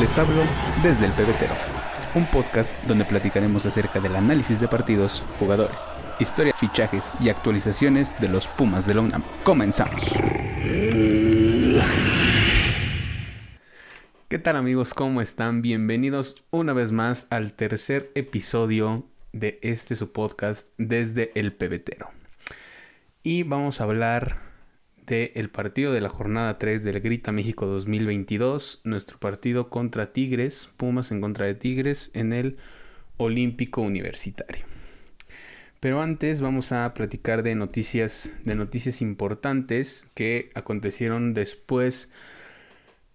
Les hablo desde el pebetero, un podcast donde platicaremos acerca del análisis de partidos, jugadores, historia, fichajes y actualizaciones de los Pumas de la UNAM. Comenzamos. ¿Qué tal amigos? ¿Cómo están? Bienvenidos una vez más al tercer episodio de este su podcast desde el pebetero. Y vamos a hablar el partido de la jornada 3 del Grita México 2022, nuestro partido contra Tigres, Pumas en contra de Tigres en el Olímpico Universitario. Pero antes vamos a platicar de noticias, de noticias importantes que acontecieron después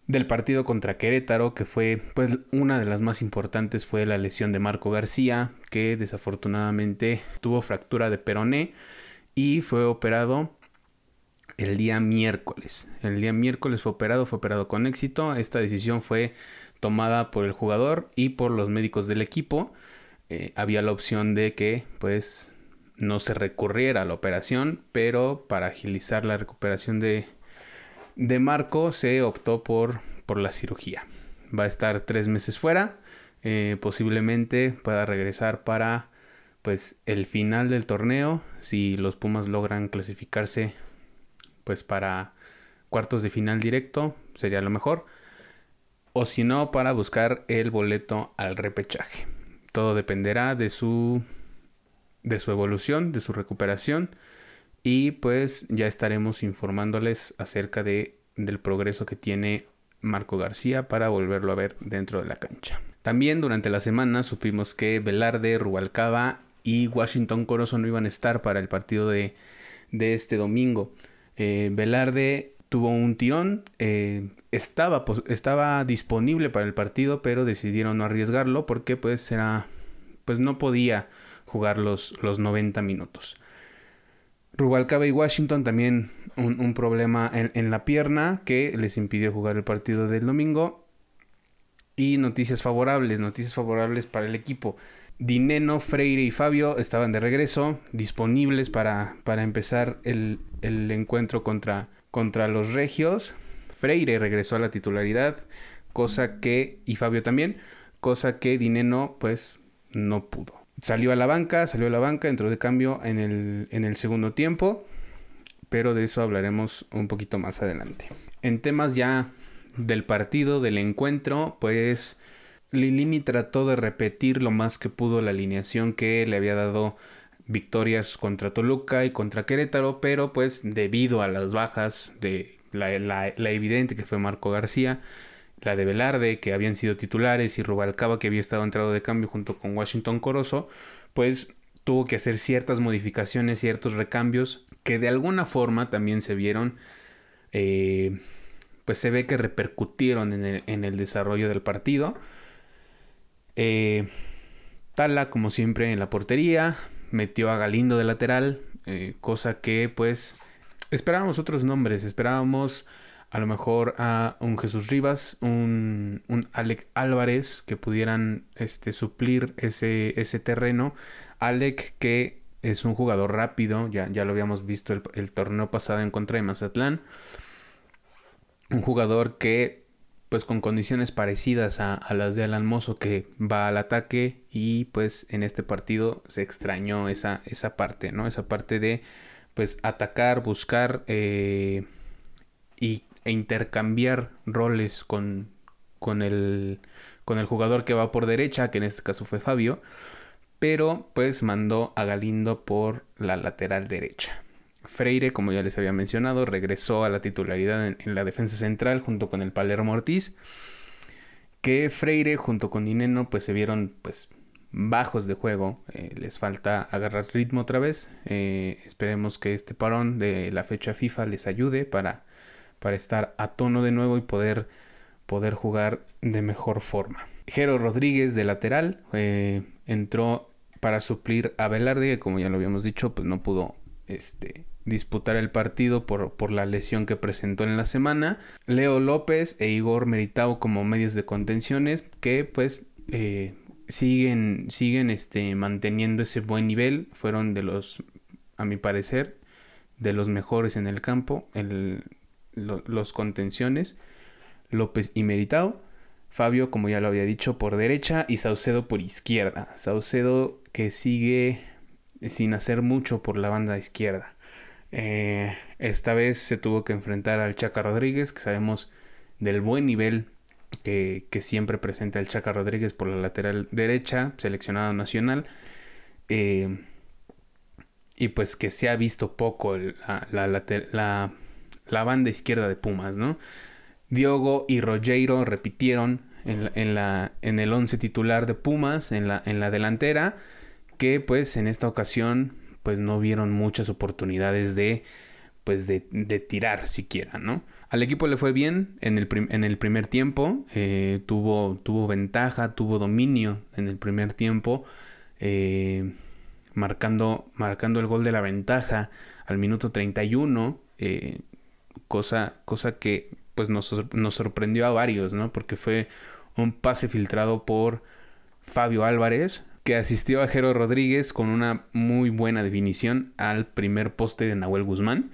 del partido contra Querétaro, que fue pues una de las más importantes fue la lesión de Marco García, que desafortunadamente tuvo fractura de peroné y fue operado el día miércoles. El día miércoles fue operado, fue operado con éxito. Esta decisión fue tomada por el jugador y por los médicos del equipo. Eh, había la opción de que pues no se recurriera a la operación, pero para agilizar la recuperación de, de Marco se optó por, por la cirugía. Va a estar tres meses fuera. Eh, posiblemente pueda regresar para pues el final del torneo si los Pumas logran clasificarse pues para cuartos de final directo sería lo mejor. O si no, para buscar el boleto al repechaje. Todo dependerá de su, de su evolución, de su recuperación. Y pues ya estaremos informándoles acerca de, del progreso que tiene Marco García para volverlo a ver dentro de la cancha. También durante la semana supimos que Velarde, Rubalcaba y Washington Corozo no iban a estar para el partido de, de este domingo. Eh, Velarde tuvo un tirón, eh, estaba, estaba disponible para el partido, pero decidieron no arriesgarlo porque pues pues no podía jugar los, los 90 minutos. Rubalcaba y Washington también un, problema en, en, la pierna que les impidió jugar el partido del domingo. Y noticias favorables, noticias favorables para el equipo. Dineno, Freire y Fabio estaban de regreso, disponibles para, para empezar el, encuentro contra, contra los Regios. Freire regresó a la titularidad, cosa que, y Fabio también, cosa que Dineno pues no pudo. Salió a la banca, salió a la banca, entró de cambio en el, en el segundo tiempo, pero de eso hablaremos un poquito más adelante. En temas ya del partido, del encuentro, pues Lilini trató de repetir lo más que pudo la alineación que le había dado victorias contra Toluca y contra Querétaro, pero pues debido a las bajas de la, evidente que fue Marco García, la de Velarde que habían sido titulares y Rubalcaba que había estado entrado de cambio junto con Washington Corozo, pues tuvo que hacer ciertas modificaciones, ciertos recambios que de alguna forma también se vieron, eh, pues se ve que repercutieron en el, en el desarrollo del partido. Eh, Tala, como siempre, en la portería. Metió a Galindo de lateral. Eh, cosa que, pues, esperábamos otros nombres. Esperábamos a lo mejor a un Jesús Rivas, un, un Alec Álvarez que pudieran este, suplir ese, ese terreno. Alec que es un jugador rápido, ya, ya lo habíamos visto el, el torneo pasado en contra de Mazatlán. Un jugador que pues con condiciones parecidas a, las de Alan Mozo que va al ataque y pues en este partido se extrañó esa, esa parte, ¿no? Esa parte de pues atacar, buscar eh, y, e intercambiar roles con, con, el, con el jugador que va por derecha, que en este caso fue Fabio, pero pues mandó a Galindo por la lateral derecha. Freire, como ya les había mencionado, regresó a la titularidad en, la defensa central junto con el Palermo Ortiz. Que Freire junto con Dineno pues se vieron pues bajos de juego. Eh, les falta agarrar ritmo otra vez. Eh, esperemos que este parón de la fecha FIFA les ayude para, para estar a tono de nuevo y poder, poder jugar de mejor forma. Jero Rodríguez de lateral eh, entró para suplir a Velarde, que como ya lo habíamos dicho, pues no pudo este, disputar el partido por, por, la lesión que presentó en la semana. Leo López e Igor Meritao como medios de contenciones que pues eh, siguen, siguen este, manteniendo ese buen nivel. Fueron de los, a mi parecer, de los mejores en el campo, el, los contenciones. López y Meritao. Fabio, como ya lo había dicho, por derecha y Saucedo por izquierda. Saucedo que sigue sin hacer mucho por la banda izquierda. Eh, esta vez se tuvo que enfrentar al Chaca Rodríguez, que sabemos del buen nivel que, siempre presenta el Chaca Rodríguez por la lateral derecha, seleccionado nacional. Eh, y pues que se ha visto poco la, la, banda izquierda de Pumas, ¿no? Diogo y Rogero repitieron en, la, en el 11 titular de Pumas, en la, en la delantera, que pues en esta ocasión pues no vieron muchas oportunidades de pues de, tirar siquiera, ¿no? Al equipo le fue bien en el, en el primer tiempo, eh, tuvo, tuvo ventaja, tuvo dominio en el primer tiempo, eh, marcando, marcando el gol de la ventaja al minuto 31, eh, cosa, cosa que pues nos, nos, sorprendió a varios, ¿no? Porque fue un pase filtrado por Fabio Álvarez, que asistió a Jero Rodríguez con una muy buena definición al primer poste de Nahuel Guzmán.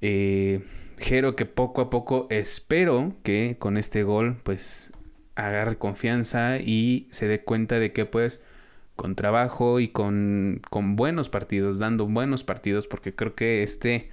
Eh, Jero que poco a poco espero que con este gol pues agarre confianza y se dé cuenta de que pues con trabajo y con, con buenos partidos, dando buenos partidos, porque creo que este,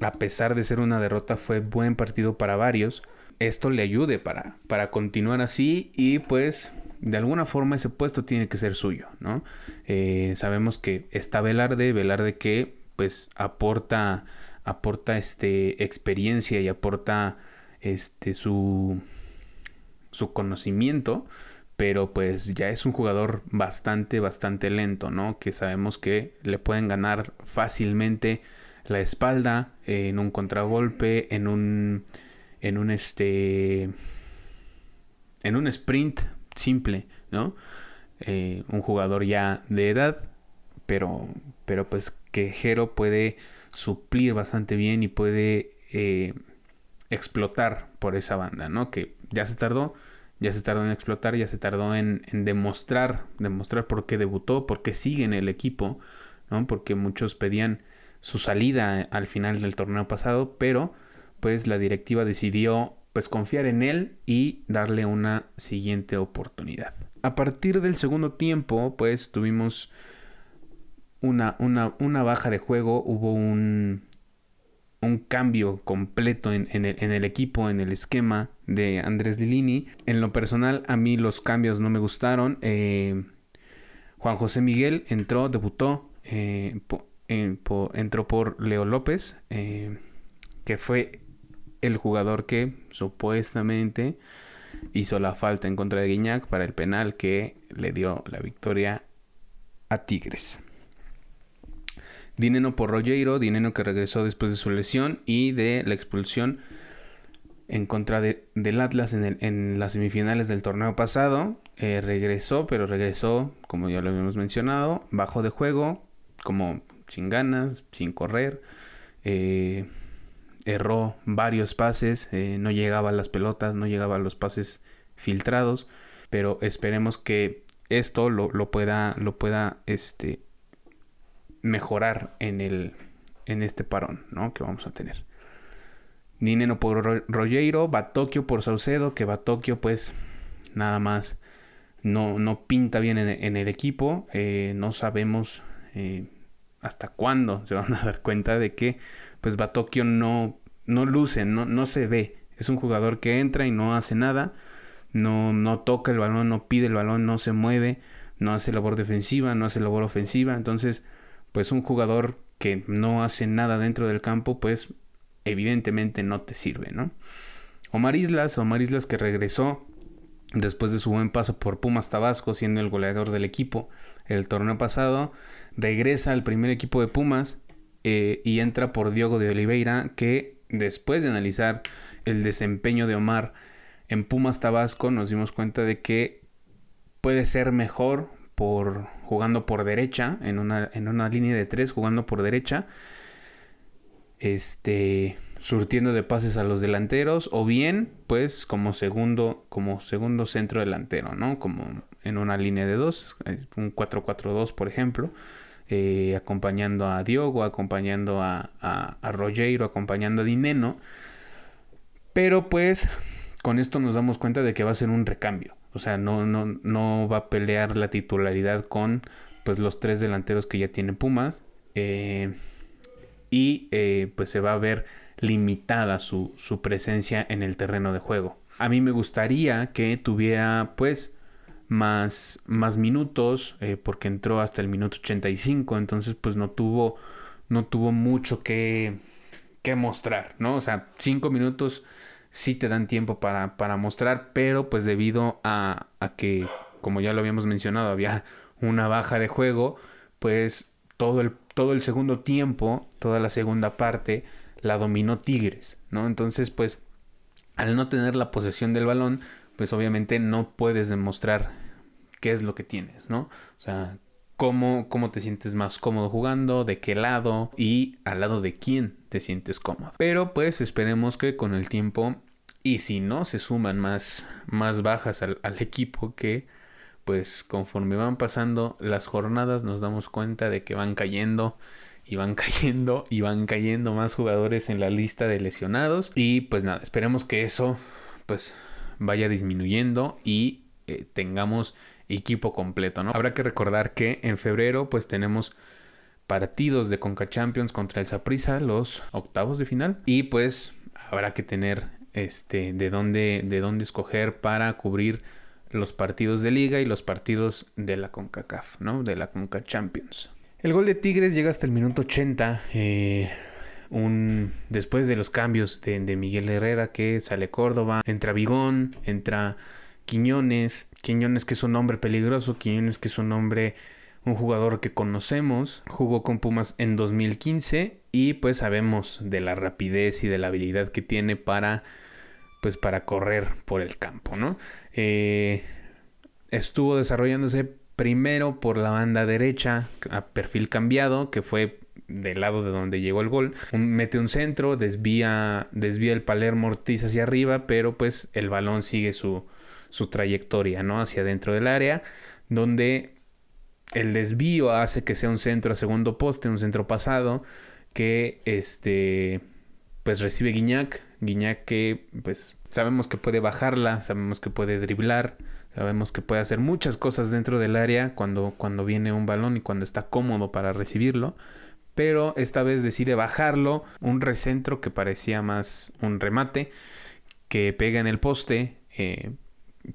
a pesar de ser una derrota, fue buen partido para varios. Esto le ayude para, para continuar así y pues de alguna forma ese puesto tiene que ser suyo, ¿no? Eh, sabemos que está Velarde, Velarde que pues aporta, aporta este, experiencia y aporta este, su, su conocimiento pero pues ya es un jugador bastante, bastante lento, ¿no? Que sabemos que le pueden ganar fácilmente la espalda en un contragolpe, en un, en un este, en un sprint simple, ¿no? Eh, un jugador ya de edad, pero, pero pues que Jero puede suplir bastante bien y puede eh, explotar por esa banda, ¿no? Que ya se tardó, ya se tardó en explotar, ya se tardó en, demostrar, demostrar por qué debutó, por qué sigue en el equipo, ¿no? Porque muchos pedían su salida al final del torneo pasado, pero pues la directiva decidió pues confiar en él y darle una siguiente oportunidad. A partir del segundo tiempo, pues tuvimos una, una, una baja de juego, hubo un, un cambio completo en, el, equipo, en el esquema de Andrés Lilini. En lo personal, a mí los cambios no me gustaron. Eh, Juan José Miguel entró, debutó, eh, entró por Leo López, eh, que fue el jugador que supuestamente hizo la falta en contra de Guiñac para el penal que le dio la victoria a Tigres. Dineno por Rogero, Dineno que regresó después de su lesión y de la expulsión en contra de, del Atlas en, las semifinales del torneo pasado. Eh, regresó, pero regresó, como ya lo habíamos mencionado, bajo de juego, como sin ganas, sin correr. Eh, erró varios pases, eh, no llegaba a las pelotas, no llegaba a los pases filtrados, pero esperemos que esto lo, lo pueda, lo pueda este, mejorar en, el, en este parón ¿no? que vamos a tener. Nineno por Rogero, Batokio por Saucedo, que Batokio pues nada más no, no pinta bien en, el equipo. Eh, no sabemos eh, hasta cuándo se van a dar cuenta de que pues Batokio no, no luce, no, no se ve. Es un jugador que entra y no hace nada. No, no toca el balón, no pide el balón, no se mueve, no hace labor defensiva, no hace labor ofensiva. Entonces, pues un jugador que no hace nada dentro del campo, pues evidentemente no te sirve, ¿no? Omar Islas, Omar Islas que regresó después de su buen paso por Pumas Tabasco, siendo el goleador del equipo el torneo pasado, regresa al primer equipo de Pumas eh, y entra por Diogo de Oliveira, que después de analizar el desempeño de Omar en Pumas Tabasco, nos dimos cuenta de que puede ser mejor por jugando por derecha, en una, en una línea de tres, jugando por derecha, este, surtiendo de pases a los delanteros, o bien, pues, como segundo, como segundo centro delantero, ¿no? Como en una línea de dos, eh, un 4-4-2, por ejemplo, eh, acompañando a Diogo, acompañando a, a, a Rogero, acompañando a Dineno. Pero pues con esto nos damos cuenta de que va a ser un recambio. O sea, no, no, no va a pelear la titularidad con pues los tres delanteros que ya tiene Pumas. Eh, y eh, pues se va a ver limitada su, su, presencia en el terreno de juego. A mí me gustaría que tuviera pues más, más minutos eh, porque entró hasta el minuto 85 entonces pues no tuvo no tuvo mucho que, que mostrar, ¿no? O sea, cinco minutos sí te dan tiempo para, para mostrar, pero pues debido a, a, que, como ya lo habíamos mencionado, había una baja de juego, pues todo el, todo el segundo tiempo, toda la segunda parte, la dominó Tigres, ¿no? Entonces, pues, al no tener la posesión del balón, pues obviamente no puedes demostrar qué es lo que tienes, ¿no? O sea, cómo, cómo te sientes más cómodo jugando, de qué lado y al lado de quién te sientes cómodo. Pero pues esperemos que con el tiempo y si no se suman más, más bajas al, al equipo que pues conforme van pasando las jornadas nos damos cuenta de que van cayendo y van cayendo y van cayendo más jugadores en la lista de lesionados y pues nada, esperemos que eso pues vaya disminuyendo y eh, tengamos equipo completo, ¿no? Habrá que recordar que en febrero pues tenemos partidos de Conca Champions contra el Saprissa, los octavos de final y pues habrá que tener este de dónde de dónde escoger para cubrir los partidos de liga y los partidos de la CONCACAF, ¿no? De la CONCA Champions. El gol de Tigres llega hasta el minuto 80. Eh, un, después de los cambios de, de, Miguel Herrera que sale Córdoba, entra Vigón, entra Quiñones, Quiñones que es un hombre peligroso, Quiñones que es un hombre, un jugador que conocemos, jugó con Pumas en 2015 y pues sabemos de la rapidez y de la habilidad que tiene para pues para correr por el campo, ¿no? Eh, estuvo desarrollándose primero por la banda derecha a perfil cambiado, que fue del lado de donde llegó el gol. mete un centro, desvía, desvía el Palermo Ortiz hacia arriba, pero pues el balón sigue su, su trayectoria, ¿no? Hacia dentro del área, donde el desvío hace que sea un centro a segundo poste, un centro pasado, que este pues recibe Guiñac, Guiñac que pues sabemos que puede bajarla, sabemos que puede driblar, sabemos que puede hacer muchas cosas dentro del área cuando, cuando viene un balón y cuando está cómodo para recibirlo, pero esta vez decide bajarlo, un recentro que parecía más un remate, que pega en el poste, eh,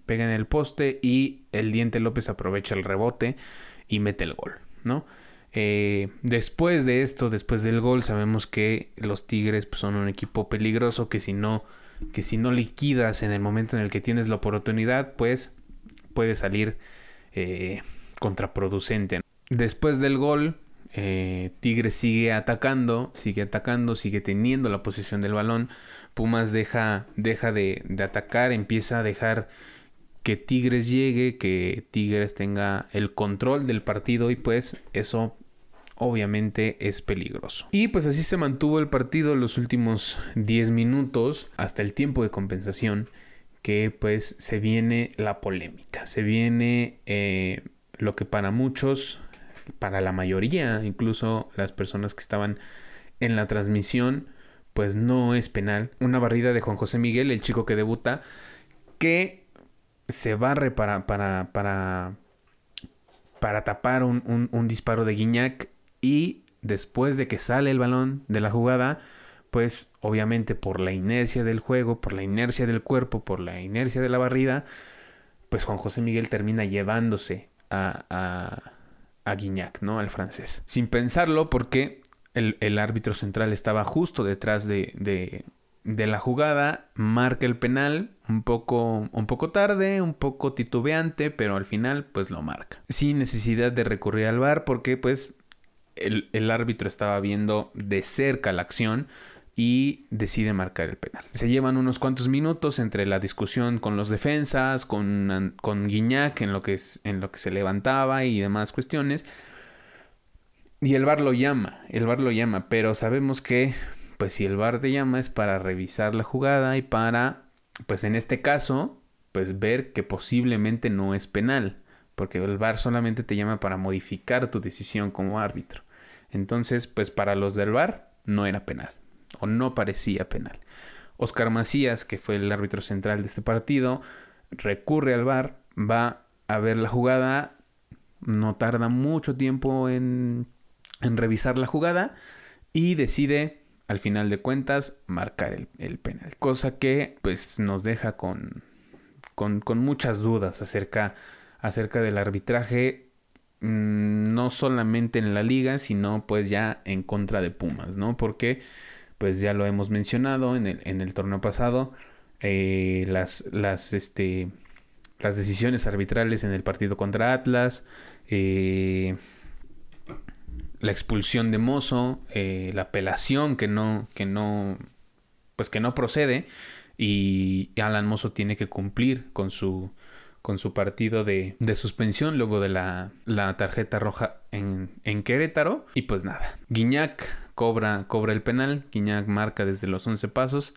pega en el poste y el Diente López aprovecha el rebote y mete el gol, ¿no? Eh, después de esto, después del gol, sabemos que los Tigres pues, son un equipo peligroso que si no que si no liquidas en el momento en el que tienes la oportunidad, pues puede salir eh, contraproducente. Después del gol, eh, Tigres sigue atacando, sigue atacando, sigue teniendo la posición del balón. Pumas deja, deja de, de atacar, empieza a dejar que Tigres llegue, que Tigres tenga el control del partido y pues eso obviamente es peligroso. Y pues así se mantuvo el partido los últimos 10 minutos hasta el tiempo de compensación que pues se viene la polémica, se viene eh, lo que para muchos, para la mayoría, incluso las personas que estaban en la transmisión, pues no es penal. Una barrida de Juan José Miguel, el chico que debuta, que se barre para, para, para, para tapar un, un disparo de Guiñac y después de que sale el balón de la jugada, pues obviamente por la inercia del juego, por la inercia del cuerpo, por la inercia de la barrida, pues Juan José Miguel termina llevándose a, a, a Guignac, ¿no? Al francés. Sin pensarlo porque el, el árbitro central estaba justo detrás de, de, de, la jugada, marca el penal un poco, un poco tarde, un poco titubeante, pero al final pues lo marca. Sin necesidad de recurrir al VAR porque pues el, árbitro estaba viendo de cerca la acción y decide marcar el penal. Se llevan unos cuantos minutos entre la discusión con los defensas, con, con Guiñac en lo, que en lo que se levantaba y demás cuestiones. Y el bar lo llama, el bar lo llama, pero sabemos que, pues si el bar te llama es para revisar la jugada y para, pues en este caso, pues ver que posiblemente no es penal, porque el bar solamente te llama para modificar tu decisión como árbitro. Entonces, pues para los del VAR no era penal o no parecía penal. Oscar Macías, que fue el árbitro central de este partido, recurre al VAR, va a ver la jugada, no tarda mucho tiempo en, en revisar la jugada y decide al final de cuentas marcar el, penal. Cosa que pues nos deja con, con, con muchas dudas acerca, acerca del arbitraje mm, no solamente en la liga, sino pues ya en contra de Pumas, ¿no? Porque pues ya lo hemos mencionado en el, en el torneo pasado, eh, las, las, este, las decisiones arbitrales en el partido contra Atlas, eh, la expulsión de Mozo, eh, la apelación que no, que no, pues que no procede y Alan Mozo tiene que cumplir con su, con su partido de, de suspensión luego de la, la tarjeta roja en, en, Querétaro. Y pues nada, Guiñac cobra, cobra el penal, Guiñac marca desde los 11 pasos,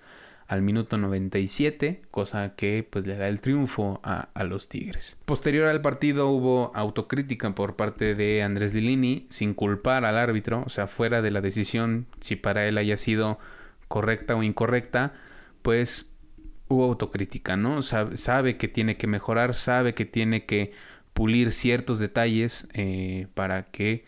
al minuto 97, cosa que pues le da el triunfo a, los Tigres. Posterior al partido hubo autocrítica por parte de Andrés Lilini sin culpar al árbitro, o sea, fuera de la decisión si para él haya sido correcta o incorrecta, pues hubo autocrítica, ¿no? Sabe, que tiene que mejorar, sabe que tiene que pulir ciertos detalles eh, para que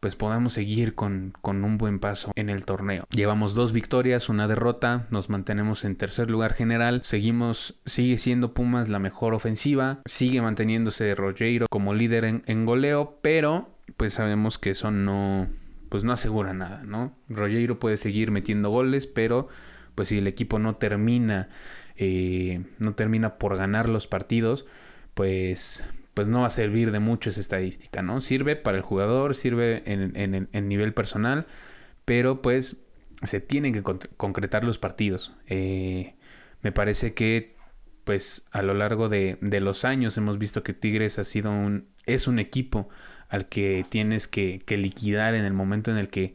pues podamos seguir con, con, un buen paso en el torneo. Llevamos dos victorias, una derrota, nos mantenemos en tercer lugar general, seguimos, sigue siendo Pumas la mejor ofensiva, sigue manteniéndose Rogero como líder en, en goleo, pero pues sabemos que eso no, pues no asegura nada, ¿no? Rogero puede seguir metiendo goles, pero pues si el equipo no termina, eh, no termina por ganar los partidos, pues pues no va a servir de mucho esa estadística, ¿no? Sirve para el jugador, sirve en, nivel personal, pero pues se tienen que concretar los partidos. Eh, me parece que pues a lo largo de, los años hemos visto que Tigres ha sido un, es un equipo al que tienes que, liquidar en el momento en el que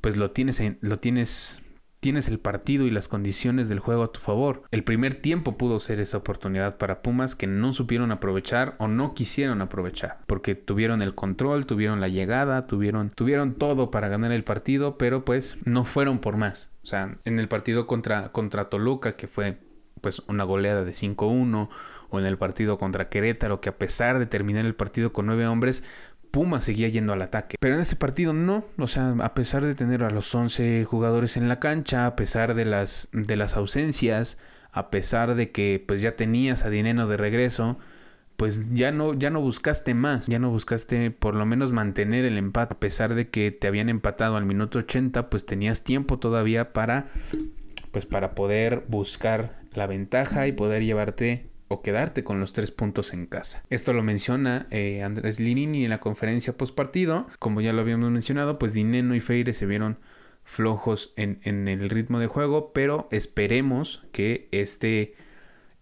pues lo tienes, lo tienes tienes el partido y las condiciones del juego a tu favor. El primer tiempo pudo ser esa oportunidad para Pumas que no supieron aprovechar o no quisieron aprovechar, porque tuvieron el control, tuvieron la llegada, tuvieron tuvieron todo para ganar el partido, pero pues no fueron por más. O sea, en el partido contra contra Toluca que fue pues una goleada de 5-1 o en el partido contra Querétaro que a pesar de terminar el partido con nueve hombres Puma seguía yendo al ataque. Pero en este partido no, o sea, a pesar de tener a los 11 jugadores en la cancha, a pesar de las, de las ausencias, a pesar de que pues ya tenías a Dineno de regreso, pues ya no, ya no buscaste más, ya no buscaste por lo menos mantener el empate. A pesar de que te habían empatado al minuto 80, pues tenías tiempo todavía para, pues para poder buscar la ventaja y poder llevarte o quedarte con los tres puntos en casa. Esto lo menciona eh, Andrés Linini en la conferencia post partido. Como ya lo habíamos mencionado, pues Dineno y Feire se vieron flojos en, el ritmo de juego, pero esperemos que este,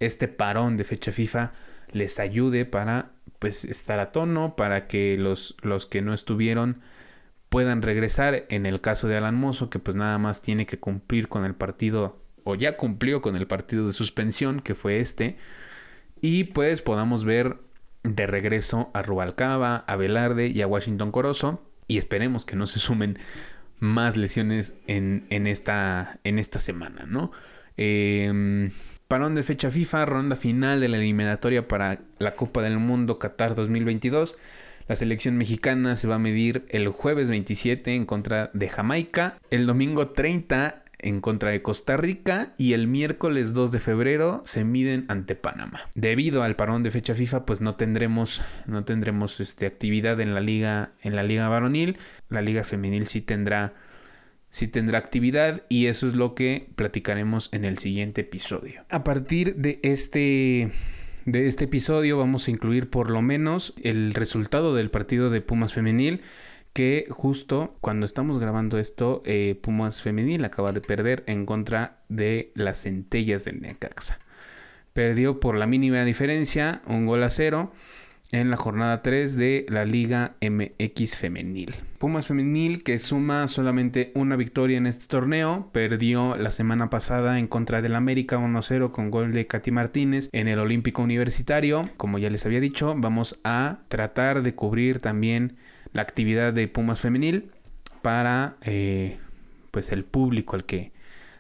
este parón de fecha FIFA les ayude para pues estar a tono, para que los, los que no estuvieron puedan regresar. En el caso de Alan Mozo, que pues nada más tiene que cumplir con el partido, o ya cumplió con el partido de suspensión, que fue este, y pues podamos ver de regreso a Rubalcaba, a Velarde y a Washington Corozo. Y esperemos que no se sumen más lesiones en, esta, en esta semana, ¿no? Eh, parón de fecha FIFA, ronda final de la eliminatoria para la Copa del Mundo Qatar 2022. La selección mexicana se va a medir el jueves 27 en contra de Jamaica, el domingo 30 en contra de Costa Rica y el miércoles 2 de febrero se miden ante Panamá. Debido al parón de fecha FIFA, pues no tendremos no tendremos este actividad en la liga en la liga varonil, la liga femenil sí tendrá sí tendrá actividad y eso es lo que platicaremos en el siguiente episodio. A partir de este de este episodio vamos a incluir por lo menos el resultado del partido de Pumas femenil que justo cuando estamos grabando esto, eh, Pumas Femenil acaba de perder en contra de las centellas del Necaxa. Perdió por la mínima diferencia, un gol a cero, en la jornada 3 de la Liga MX Femenil. Pumas Femenil que suma solamente una victoria en este torneo, perdió la semana pasada en contra del América 1-0 con gol de Katy Martínez en el Olímpico Universitario. Como ya les había dicho, vamos a tratar de cubrir también la actividad de Pumas femenil para eh, pues el público al que,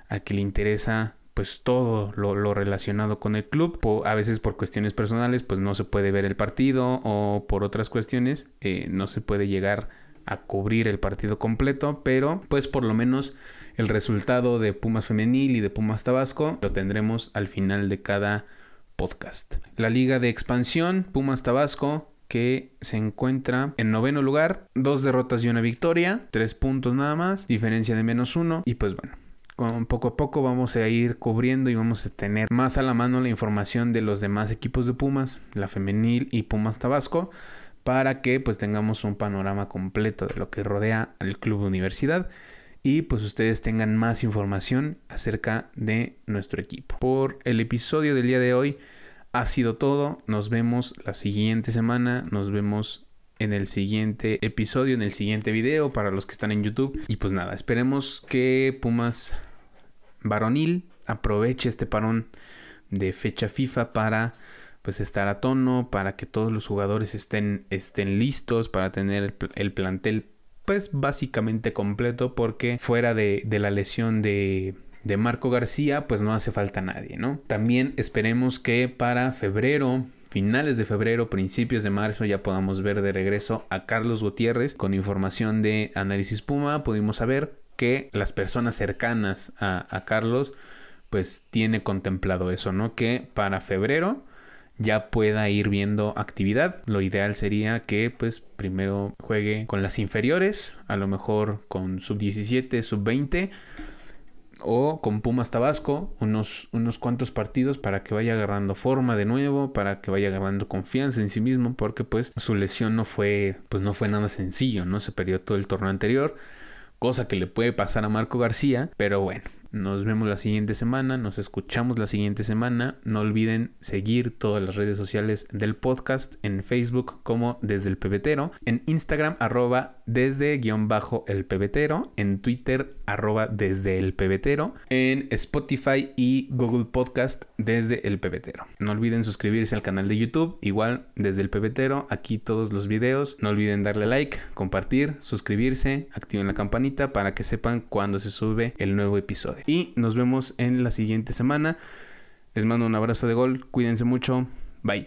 al que le interesa pues todo lo, relacionado con el club. a veces por cuestiones personales pues no se puede ver el partido o por otras cuestiones eh, no se puede llegar a cubrir el partido completo, pero pues por lo menos el resultado de Pumas Femenil y de Pumas Tabasco lo tendremos al final de cada podcast. La liga de expansión, Pumas Tabasco, que se encuentra en noveno lugar, dos derrotas y una victoria, tres puntos nada más, diferencia de menos uno, y pues bueno. Con poco a poco vamos a ir cubriendo y vamos a tener más a la mano la información de los demás equipos de Pumas, la femenil y Pumas Tabasco, para que pues tengamos un panorama completo de lo que rodea al club universidad y pues ustedes tengan más información acerca de nuestro equipo. Por el episodio del día de hoy ha sido todo. Nos vemos la siguiente semana. Nos vemos en el siguiente episodio, en el siguiente video para los que están en YouTube. Y pues nada, esperemos que Pumas varonil aproveche este parón de fecha FIFA para pues estar a tono, para que todos los jugadores estén, estén listos, para tener el, el plantel pues básicamente completo porque fuera de, la lesión de, de Marco García pues no hace falta nadie, ¿no? También esperemos que para febrero finales de febrero, principios de marzo ya podamos ver de regreso a Carlos Gutiérrez con información de Análisis Puma. Pudimos saber que las personas cercanas a, Carlos pues tiene contemplado eso, ¿no? Que para febrero ya pueda ir viendo actividad. Lo ideal sería que pues primero juegue con las inferiores, a lo mejor con sub 17, sub 20 o con Pumas Tabasco, unos, unos cuantos partidos para que vaya agarrando forma de nuevo, para que vaya agarrando confianza en sí mismo, porque pues su lesión no fue, pues no fue nada sencillo, ¿no? Se perdió todo el torneo anterior, cosa que le puede pasar a Marco García, pero bueno, nos vemos la siguiente semana, nos escuchamos la siguiente semana. No olviden seguir todas las redes sociales del podcast en Facebook como desde el pebetero, en Instagram arroba desde guion bajo el pebetero, en Twitter arroba desde el pebetero, en Spotify y Google Podcast desde el pebetero. No olviden suscribirse al canal de YouTube, igual desde el pebetero, aquí todos los videos. No olviden darle like, compartir, suscribirse, activen la campanita para que sepan cuando se sube el nuevo episodio. Y nos vemos en la siguiente semana. Les mando un abrazo de gol, cuídense mucho.